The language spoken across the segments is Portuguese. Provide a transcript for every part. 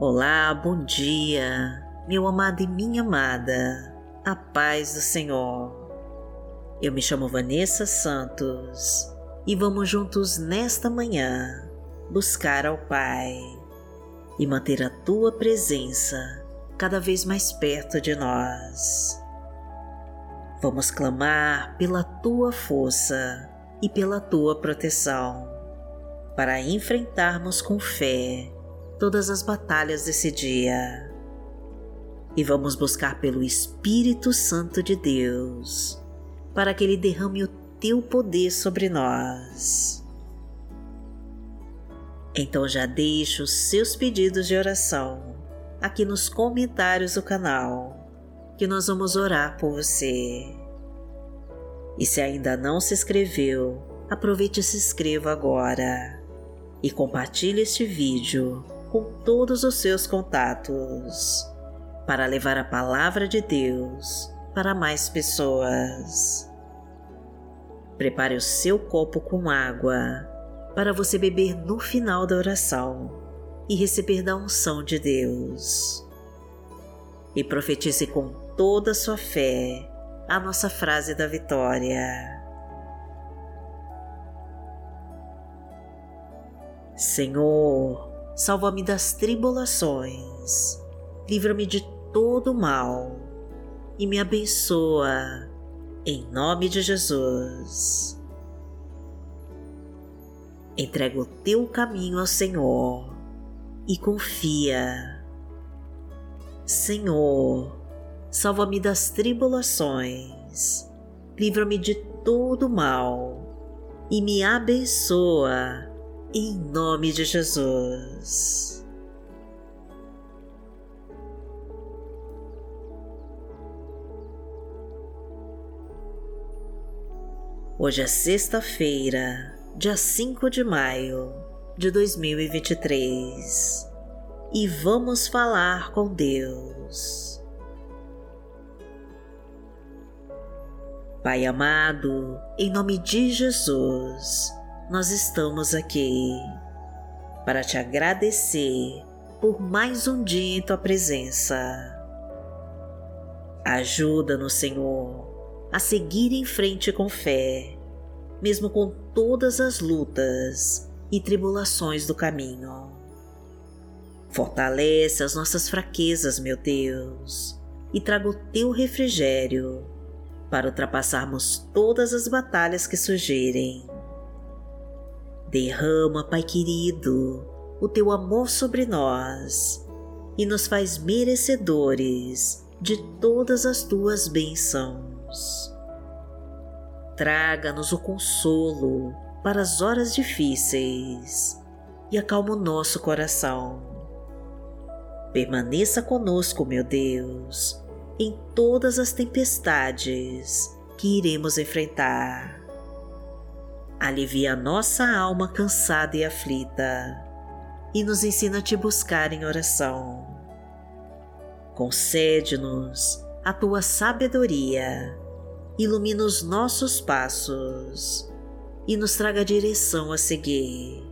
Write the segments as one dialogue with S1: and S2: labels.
S1: Olá, bom dia, meu amado e minha amada, a paz do Senhor. Eu me chamo Vanessa Santos e vamos juntos nesta manhã buscar ao Pai e manter a tua presença cada vez mais perto de nós. Vamos clamar pela tua força e pela tua proteção para enfrentarmos com fé todas as batalhas desse dia. E vamos buscar pelo Espírito Santo de Deus, para que Ele derrame o teu poder sobre nós. Então já deixe os seus pedidos de oração aqui nos comentários do canal, que nós vamos orar por você. E se ainda não se inscreveu, aproveite e se inscreva agora e compartilhe este vídeo com todos os seus contatos para levar a palavra de Deus para mais pessoas. Prepare o seu copo com água para você beber no final da oração e receber da unção de Deus. E profetize com toda a sua fé a nossa frase da vitória. Senhor, salva-me das tribulações, livra-me de todo mal e me abençoa, em nome de Jesus. Entrega o teu caminho ao Senhor e confia. Senhor, salva-me das tribulações, livra-me de todo mal e me abençoa em nome de Jesus. Hoje é sexta-feira, dia 5 de maio de 2023 e vamos falar com Deus. Pai amado, em nome de Jesus, nós estamos aqui para te agradecer por mais um dia em tua presença. Ajuda-nos, Senhor, a seguir em frente com fé, mesmo com todas as lutas e tribulações do caminho. Fortalece as nossas fraquezas, meu Deus, e traga o teu refrigério para ultrapassarmos todas as batalhas que surgirem Derrama, Pai querido, o teu amor sobre nós e nos faz merecedores de todas as tuas bênçãos. Traga-nos o consolo para as horas difíceis e acalma o nosso coração. Permaneça conosco, meu Deus, em todas as tempestades que iremos enfrentar alivia a nossa alma cansada e aflita e nos ensina a te buscar em oração. Concede-nos a tua sabedoria, ilumina os nossos passos e nos traga a direção a seguir.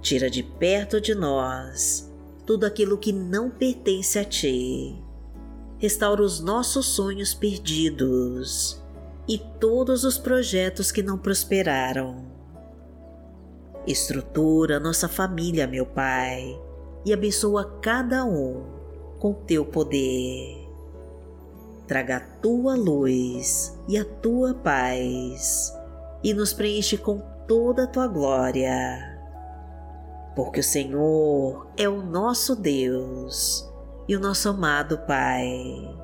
S1: Tira de perto de nós tudo aquilo que não pertence a ti. Restaura os nossos sonhos perdidos e todos os projetos que não prosperaram. Estrutura nossa família, meu Pai, e abençoa cada um com teu poder. Traga a tua luz e a tua paz e nos preenche com toda a tua glória. Porque o Senhor é o nosso Deus e o nosso amado Pai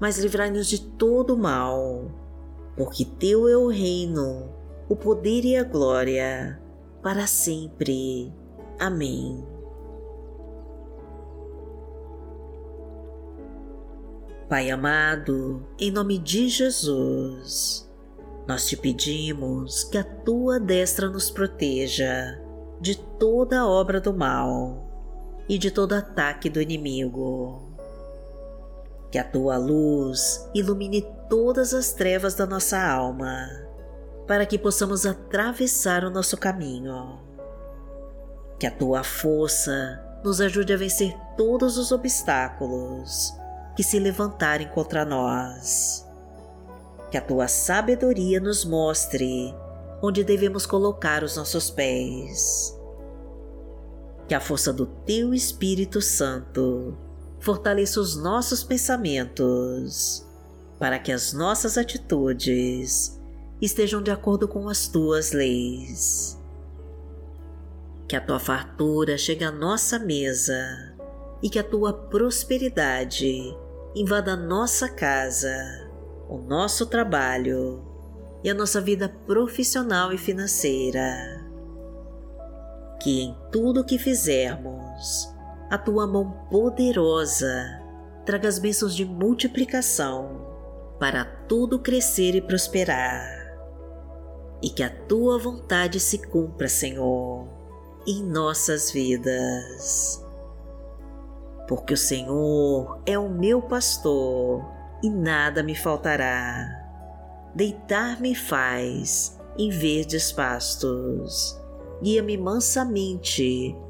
S1: mas livrai-nos de todo mal, porque teu é o reino, o poder e a glória, para sempre. Amém. Pai amado, em nome de Jesus, nós te pedimos que a tua destra nos proteja de toda obra do mal e de todo ataque do inimigo que a tua luz ilumine todas as trevas da nossa alma, para que possamos atravessar o nosso caminho. Que a tua força nos ajude a vencer todos os obstáculos que se levantarem contra nós. Que a tua sabedoria nos mostre onde devemos colocar os nossos pés. Que a força do teu Espírito Santo fortaleça os nossos pensamentos, para que as nossas atitudes estejam de acordo com as tuas leis. Que a tua fartura chegue à nossa mesa e que a tua prosperidade invada a nossa casa, o nosso trabalho e a nossa vida profissional e financeira. Que em tudo o que fizermos, a tua mão poderosa traga as bênçãos de multiplicação para tudo crescer e prosperar. E que a tua vontade se cumpra, Senhor, em nossas vidas. Porque o Senhor é o meu pastor e nada me faltará. Deitar-me faz em verdes pastos, guia-me mansamente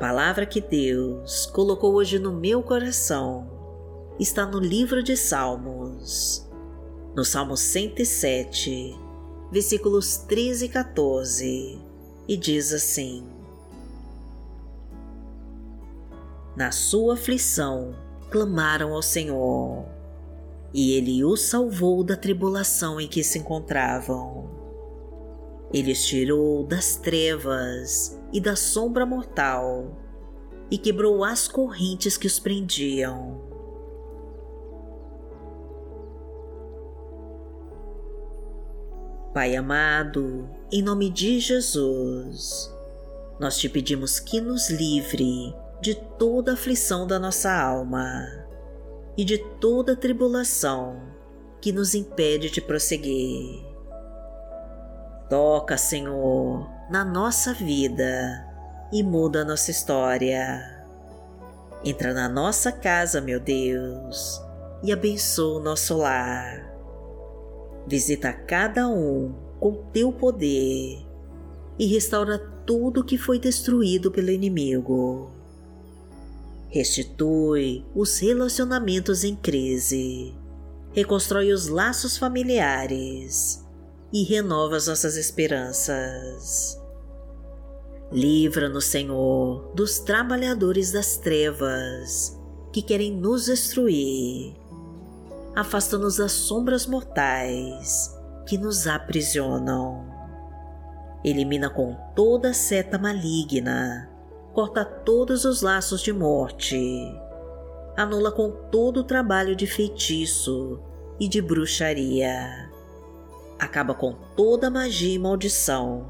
S1: Palavra que Deus colocou hoje no meu coração está no livro de Salmos, no Salmo 107, versículos 13 e 14, e diz assim: Na sua aflição clamaram ao Senhor, e ele os salvou da tribulação em que se encontravam. Ele os tirou das trevas e da sombra mortal e quebrou as correntes que os prendiam. Pai amado, em nome de Jesus, nós te pedimos que nos livre de toda aflição da nossa alma e de toda tribulação que nos impede de prosseguir. Toca, Senhor, na nossa vida e muda a nossa história. Entra na nossa casa, meu Deus, e abençoa o nosso lar. Visita cada um com teu poder e restaura tudo que foi destruído pelo inimigo. Restitui os relacionamentos em crise, reconstrói os laços familiares e renova as nossas esperanças. Livra-nos, Senhor, dos trabalhadores das trevas que querem nos destruir. Afasta-nos das sombras mortais que nos aprisionam. Elimina com toda seta maligna, corta todos os laços de morte, anula com todo o trabalho de feitiço e de bruxaria acaba com toda magia e maldição,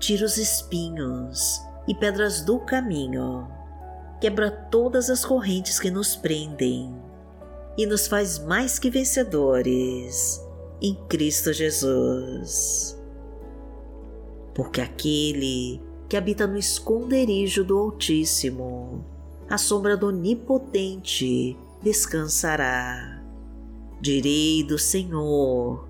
S1: tira os espinhos e pedras do caminho, quebra todas as correntes que nos prendem e nos faz mais que vencedores em Cristo Jesus. Porque aquele que habita no esconderijo do Altíssimo, a sombra do Onipotente descansará. Direi do Senhor,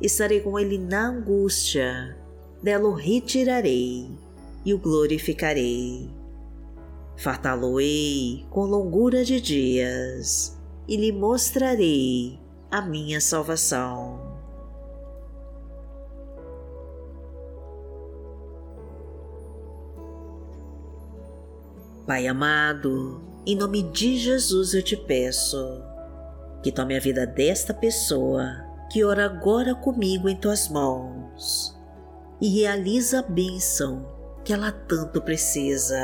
S1: Estarei com ele na angústia, dela o retirarei e o glorificarei. Fartá-lo-ei com longura de dias e lhe mostrarei a minha salvação. Pai amado, em nome de Jesus eu te peço que tome a vida desta pessoa que ora agora comigo em tuas mãos e realiza a bênção que ela tanto precisa.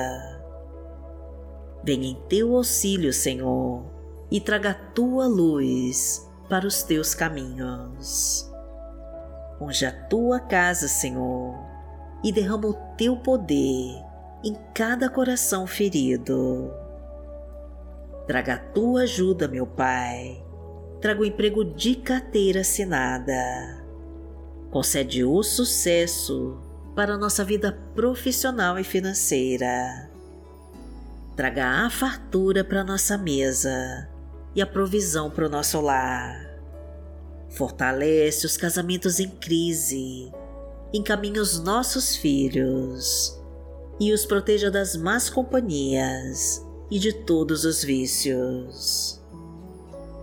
S1: Venha em teu auxílio, Senhor, e traga a tua luz para os teus caminhos. Unge a tua casa, Senhor, e derrama o teu poder em cada coração ferido. Traga a tua ajuda, meu Pai, traga o emprego de carteira assinada. Concede o sucesso para a nossa vida profissional e financeira. Traga a fartura para a nossa mesa e a provisão para o nosso lar. Fortalece os casamentos em crise, encaminha os nossos filhos e os proteja das más companhias e de todos os vícios.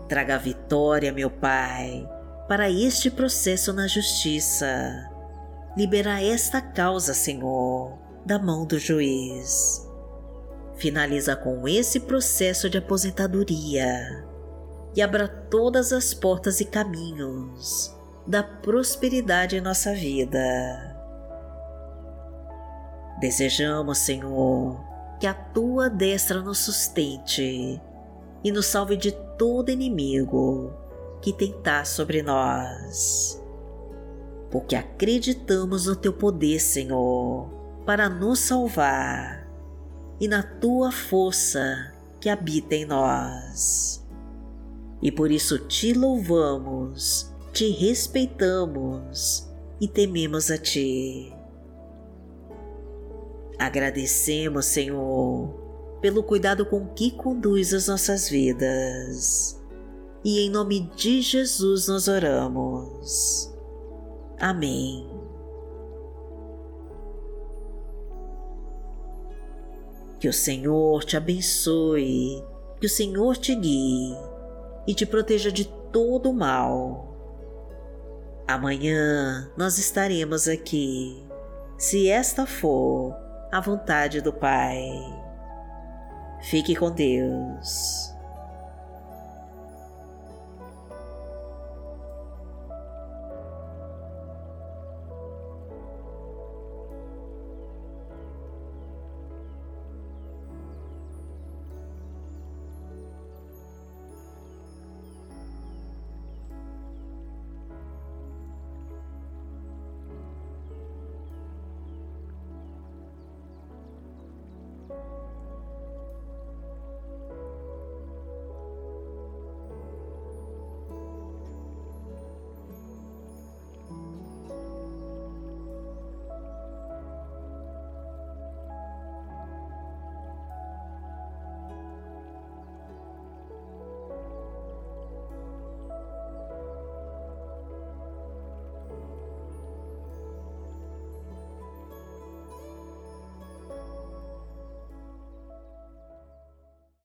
S1: Traga vitória, meu Pai, para este processo na justiça. Libera esta causa, Senhor, da mão do juiz. Finaliza com esse processo de aposentadoria e abra todas as portas e caminhos da prosperidade em nossa vida. Desejamos, Senhor, que a tua destra nos sustente e nos salve de todo inimigo que tentar sobre nós. Porque acreditamos no teu poder, Senhor, para nos salvar e na tua força que habita em nós. E por isso te louvamos, te respeitamos e tememos a ti. Agradecemos, Senhor, pelo cuidado com que conduz as nossas vidas. E em nome de Jesus nós oramos. Amém. Que o Senhor te abençoe, que o Senhor te guie e te proteja de todo o mal. Amanhã nós estaremos aqui, se esta for a vontade do Pai. Fique com Deus.